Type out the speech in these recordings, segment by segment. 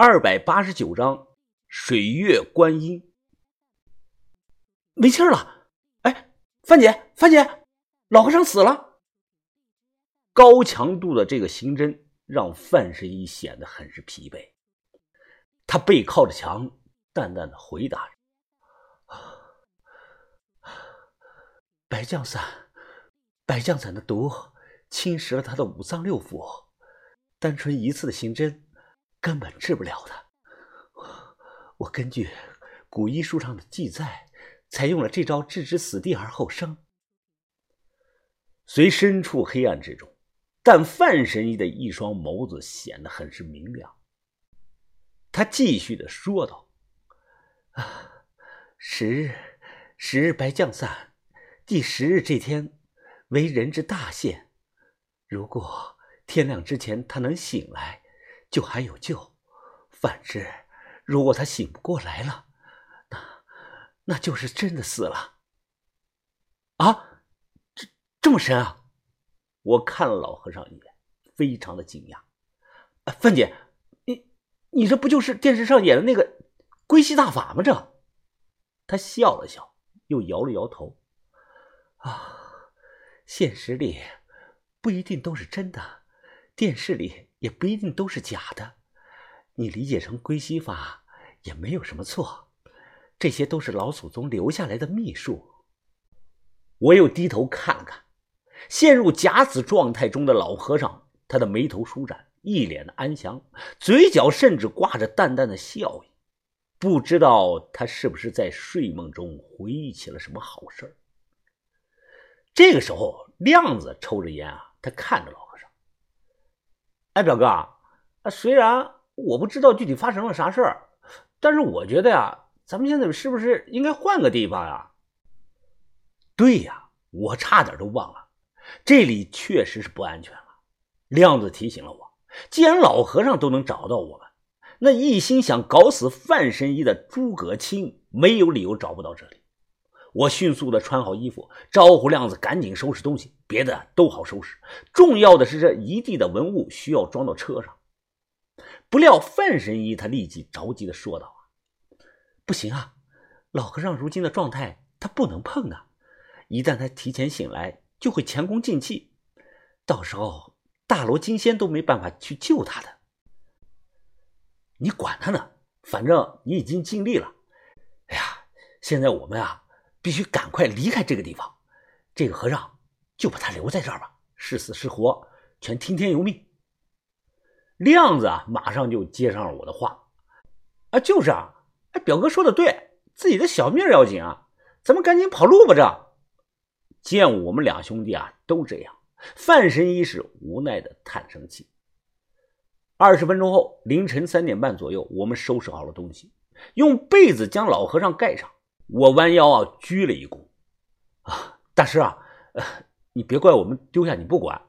二百八十九章水月观音。没气儿了！哎，范姐，范姐，老和尚死了！高强度的这个刑侦让范神医显得很是疲惫。他背靠着墙，淡淡的回答着：“白降散，白降散的毒侵蚀了他的五脏六腑，单纯一次的刑侦。”根本治不了的。我根据古医书上的记载，采用了这招置之死地而后生。虽身处黑暗之中，但范神医的一双眸子显得很是明亮。他继续的说道：“啊，十日，十日白降散，第十日这天为人之大限。如果天亮之前他能醒来。”就还有救，反之，如果他醒不过来了，那那就是真的死了。啊，这这么神啊！我看了老和尚一眼，非常的惊讶。范姐，你你这不就是电视上演的那个归西大法吗？这，他笑了笑，又摇了摇头。啊，现实里不一定都是真的，电视里。也不一定都是假的，你理解成归西法也没有什么错，这些都是老祖宗留下来的秘术。我又低头看了看，陷入假死状态中的老和尚，他的眉头舒展，一脸的安详，嘴角甚至挂着淡淡的笑意，不知道他是不是在睡梦中回忆起了什么好事这个时候，亮子抽着烟啊，他看着老。哎，表哥，啊，虽然我不知道具体发生了啥事儿，但是我觉得呀，咱们现在是不是应该换个地方呀？对呀，我差点都忘了，这里确实是不安全了。亮子提醒了我，既然老和尚都能找到我们，那一心想搞死范神医的诸葛青没有理由找不到这里。我迅速的穿好衣服，招呼亮子赶紧收拾东西，别的都好收拾，重要的是这一地的文物需要装到车上。不料范神医他立即着急的说道：“不行啊，老和尚如今的状态他不能碰啊，一旦他提前醒来，就会前功尽弃，到时候大罗金仙都没办法去救他的。你管他呢，反正你已经尽力了。哎呀，现在我们啊。”必须赶快离开这个地方，这个和尚就把他留在这儿吧，是死是活全听天由命。亮子啊，马上就接上了我的话，啊，就是啊，哎，表哥说的对，自己的小命要紧啊，咱们赶紧跑路吧。这见我们两兄弟啊都这样，范神医是无奈的叹声气。二十分钟后，凌晨三点半左右，我们收拾好了东西，用被子将老和尚盖上。我弯腰啊，鞠了一躬，啊，大师啊，呃，你别怪我们丢下你不管，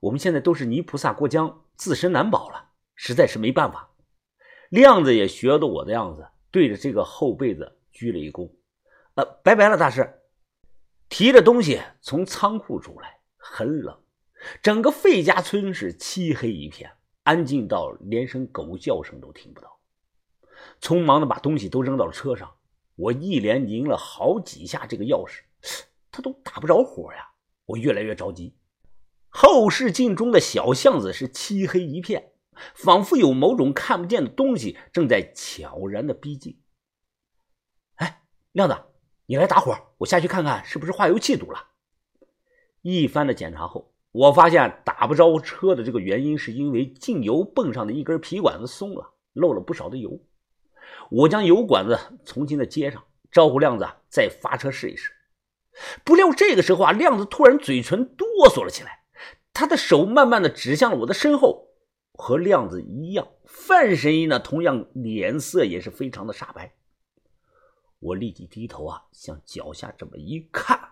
我们现在都是泥菩萨过江，自身难保了，实在是没办法。亮子也学的我的样子，对着这个厚被子鞠了一躬，呃，拜拜了，大师。提着东西从仓库出来，很冷，整个费家村是漆黑一片，安静到连声狗叫声都听不到。匆忙的把东西都扔到了车上。我一连拧了好几下这个钥匙，它都打不着火呀！我越来越着急。后视镜中的小巷子是漆黑一片，仿佛有某种看不见的东西正在悄然的逼近。哎，亮子，你来打火，我下去看看是不是化油器堵了。一番的检查后，我发现打不着车的这个原因是因为进油泵上的一根皮管子松了，漏了不少的油。我将油管子重新的接上，招呼亮子再发车试一试。不料这个时候啊，亮子突然嘴唇哆嗦了起来，他的手慢慢的指向了我的身后。和亮子一样，范神医呢，同样脸色也是非常的煞白。我立即低头啊，向脚下这么一看，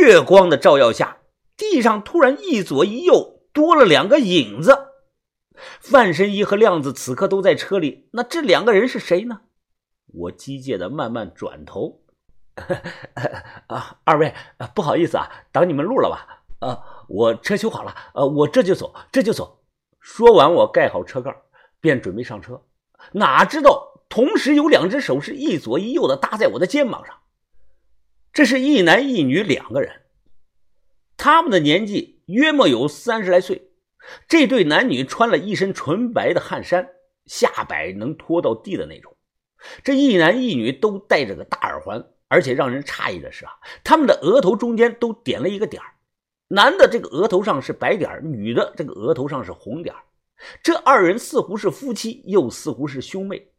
月光的照耀下，地上突然一左一右多了两个影子。范神医和亮子此刻都在车里，那这两个人是谁呢？我机械的慢慢转头，啊，二位，不好意思啊，挡你们路了吧？啊，我车修好了，呃，我这就走，这就走。说完，我盖好车盖，便准备上车。哪知道同时有两只手是一左一右的搭在我的肩膀上。这是一男一女两个人，他们的年纪约莫有三十来岁。这对男女穿了一身纯白的汗衫，下摆能拖到地的那种。这一男一女都戴着个大耳环，而且让人诧异的是啊，他们的额头中间都点了一个点男的这个额头上是白点女的这个额头上是红点这二人似乎是夫妻，又似乎是兄妹。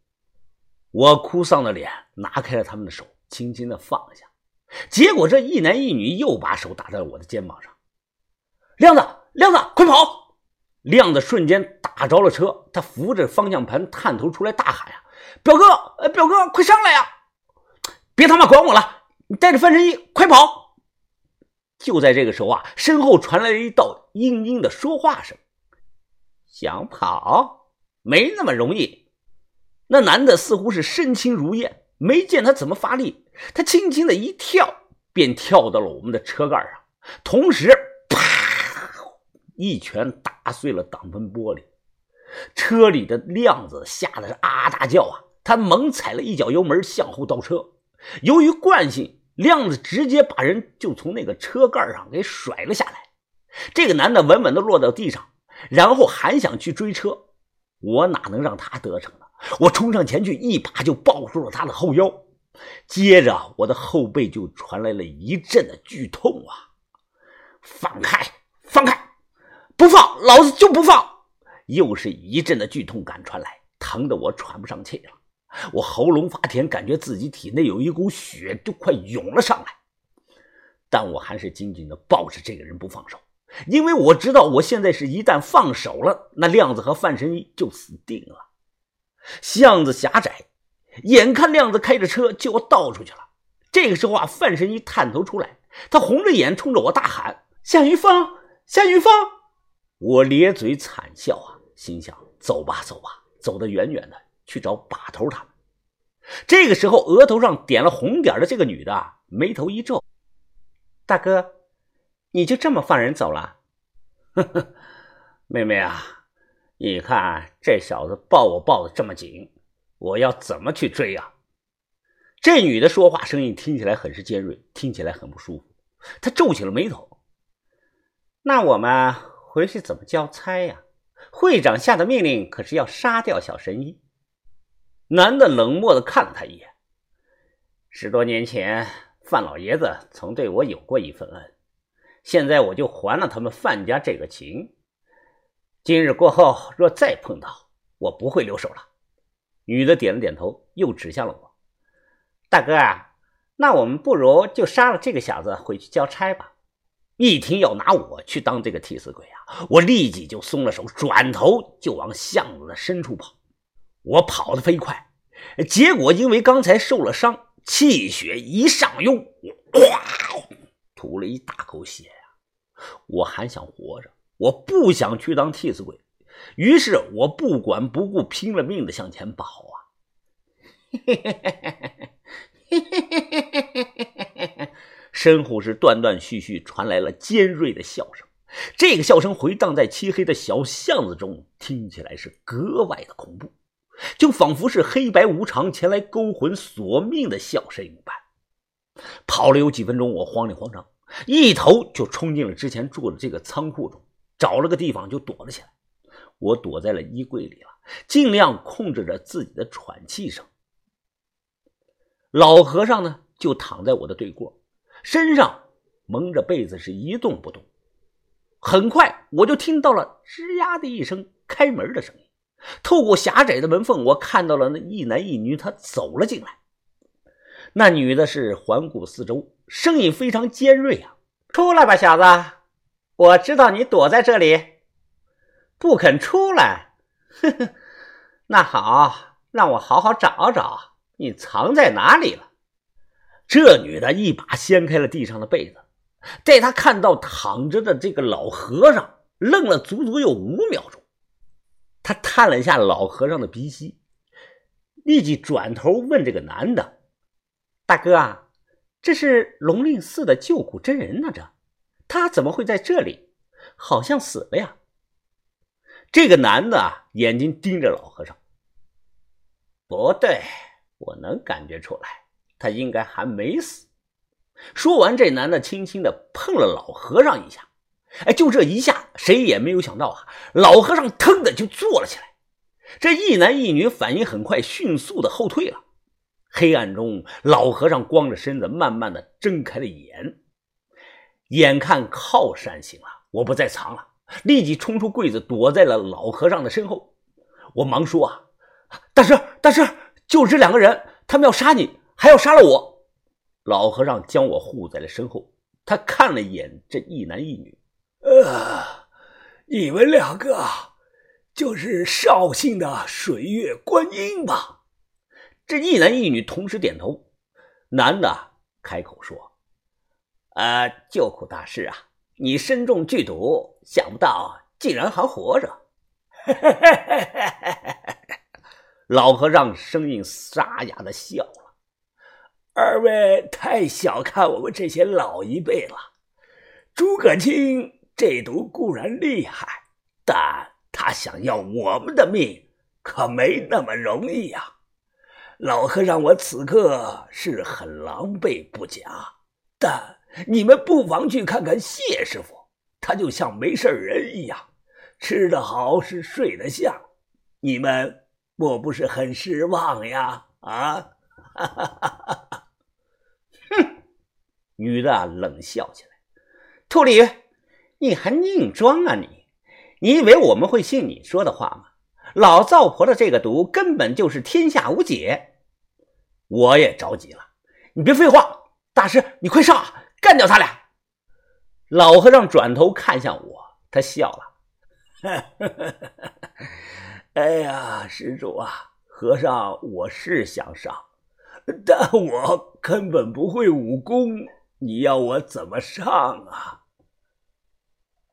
我哭丧的脸拿开了他们的手，轻轻的放下。结果这一男一女又把手打在了我的肩膀上。亮子，亮子，快跑！亮子瞬间打着了车，他扶着方向盘，探头出来大喊：“呀，表哥，呃，表哥，快上来呀！别他妈管我了，你带着范神医快跑！”就在这个时候啊，身后传来了一道嘤嘤的说话声：“想跑没那么容易。”那男的似乎是身轻如燕，没见他怎么发力。他轻轻的一跳，便跳到了我们的车盖上，同时一拳打碎了挡风玻璃。车里的亮子吓得是啊大叫啊！他猛踩了一脚油门向后倒车，由于惯性，亮子直接把人就从那个车盖上给甩了下来。这个男的稳稳的落到地上，然后还想去追车，我哪能让他得逞呢？我冲上前去，一把就抱住了他的后腰。接着，我的后背就传来了一阵的剧痛啊！放开，放开，不放，老子就不放！又是一阵的剧痛感传来，疼得我喘不上气了。我喉咙发甜，感觉自己体内有一股血都快涌了上来。但我还是紧紧的抱着这个人不放手，因为我知道，我现在是一旦放手了，那亮子和范神医就死定了。巷子狭窄。眼看亮子开着车就要倒出去了，这个时候啊，范神医探头出来，他红着眼冲着我大喊：“夏云芳，夏云芳！”我咧嘴惨笑啊，心想：走吧，走吧，走得远远的，去找把头他们。这个时候，额头上点了红点的这个女的眉头一皱：“大哥，你就这么放人走了？”“呵呵，妹妹啊，你看这小子抱我抱的这么紧。”我要怎么去追啊？这女的说话声音听起来很是尖锐，听起来很不舒服。她皱起了眉头。那我们回去怎么交差呀？会长下的命令可是要杀掉小神医。男的冷漠的看了他一眼。十多年前，范老爷子曾对我有过一份恩，现在我就还了他们范家这个情。今日过后，若再碰到，我不会留手了。女的点了点头，又指向了我：“大哥啊，那我们不如就杀了这个小子，回去交差吧。”一听要拿我去当这个替死鬼啊，我立即就松了手，转头就往巷子的深处跑。我跑得飞快，结果因为刚才受了伤，气血一上涌，哗，吐了一大口血呀！我还想活着，我不想去当替死鬼。于是我不管不顾，拼了命的向前跑啊！嘿嘿嘿嘿嘿嘿身后是断断续续传来了尖锐的笑声，这个笑声回荡在漆黑的小巷子中，听起来是格外的恐怖，就仿佛是黑白无常前来勾魂索命的笑声一般。跑了有几分钟，我慌里慌张，一头就冲进了之前住的这个仓库中，找了个地方就躲了起来。我躲在了衣柜里了，尽量控制着自己的喘气声。老和尚呢，就躺在我的对过，身上蒙着被子，是一动不动。很快，我就听到了吱呀的一声开门的声音。透过狭窄的门缝，我看到了那一男一女，他走了进来。那女的是环顾四周，声音非常尖锐啊：“出来吧，小子，我知道你躲在这里。”不肯出来，呵呵，那好，让我好好找找你藏在哪里了。这女的一把掀开了地上的被子，待她看到躺着的这个老和尚，愣了足足有五秒钟。她探了一下老和尚的鼻息，立即转头问这个男的：“大哥啊，这是龙令寺的救苦真人呢，这他怎么会在这里？好像死了呀。”这个男的眼睛盯着老和尚，不对，我能感觉出来，他应该还没死。说完，这男的轻轻的碰了老和尚一下。哎，就这一下，谁也没有想到啊，老和尚腾的就坐了起来。这一男一女反应很快，迅速的后退了。黑暗中，老和尚光着身子，慢慢的睁开了眼。眼看靠山行了，我不再藏了，立即冲出柜子，躲在了老和尚的身后。我忙说：“啊，大师，大师，就这两个人，他们要杀你，还要杀了我。”老和尚将我护在了身后，他看了一眼这一男一女，呃，你们两个就是绍兴的水月观音吧？这一男一女同时点头。男的开口说：“呃，救苦大师啊，你身中剧毒，想不到竟然还活着。”老和尚声音沙哑的笑了：“二位太小看我们这些老一辈了。诸葛青这毒固然厉害，但他想要我们的命，可没那么容易呀。老和尚，我此刻是很狼狈不假，但你们不妨去看看谢师傅，他就像没事人一样。”吃得好是睡得香，你们莫不是很失望呀？啊！哈哈哈哈哈！女的冷笑起来：“秃驴，你还硬装啊你？你以为我们会信你说的话吗？老灶婆的这个毒根本就是天下无解。”我也着急了：“你别废话，大师，你快上，干掉他俩！”老和尚转头看向我，他笑了。哎呀，施主啊，和尚，我是想上，但我根本不会武功，你要我怎么上啊？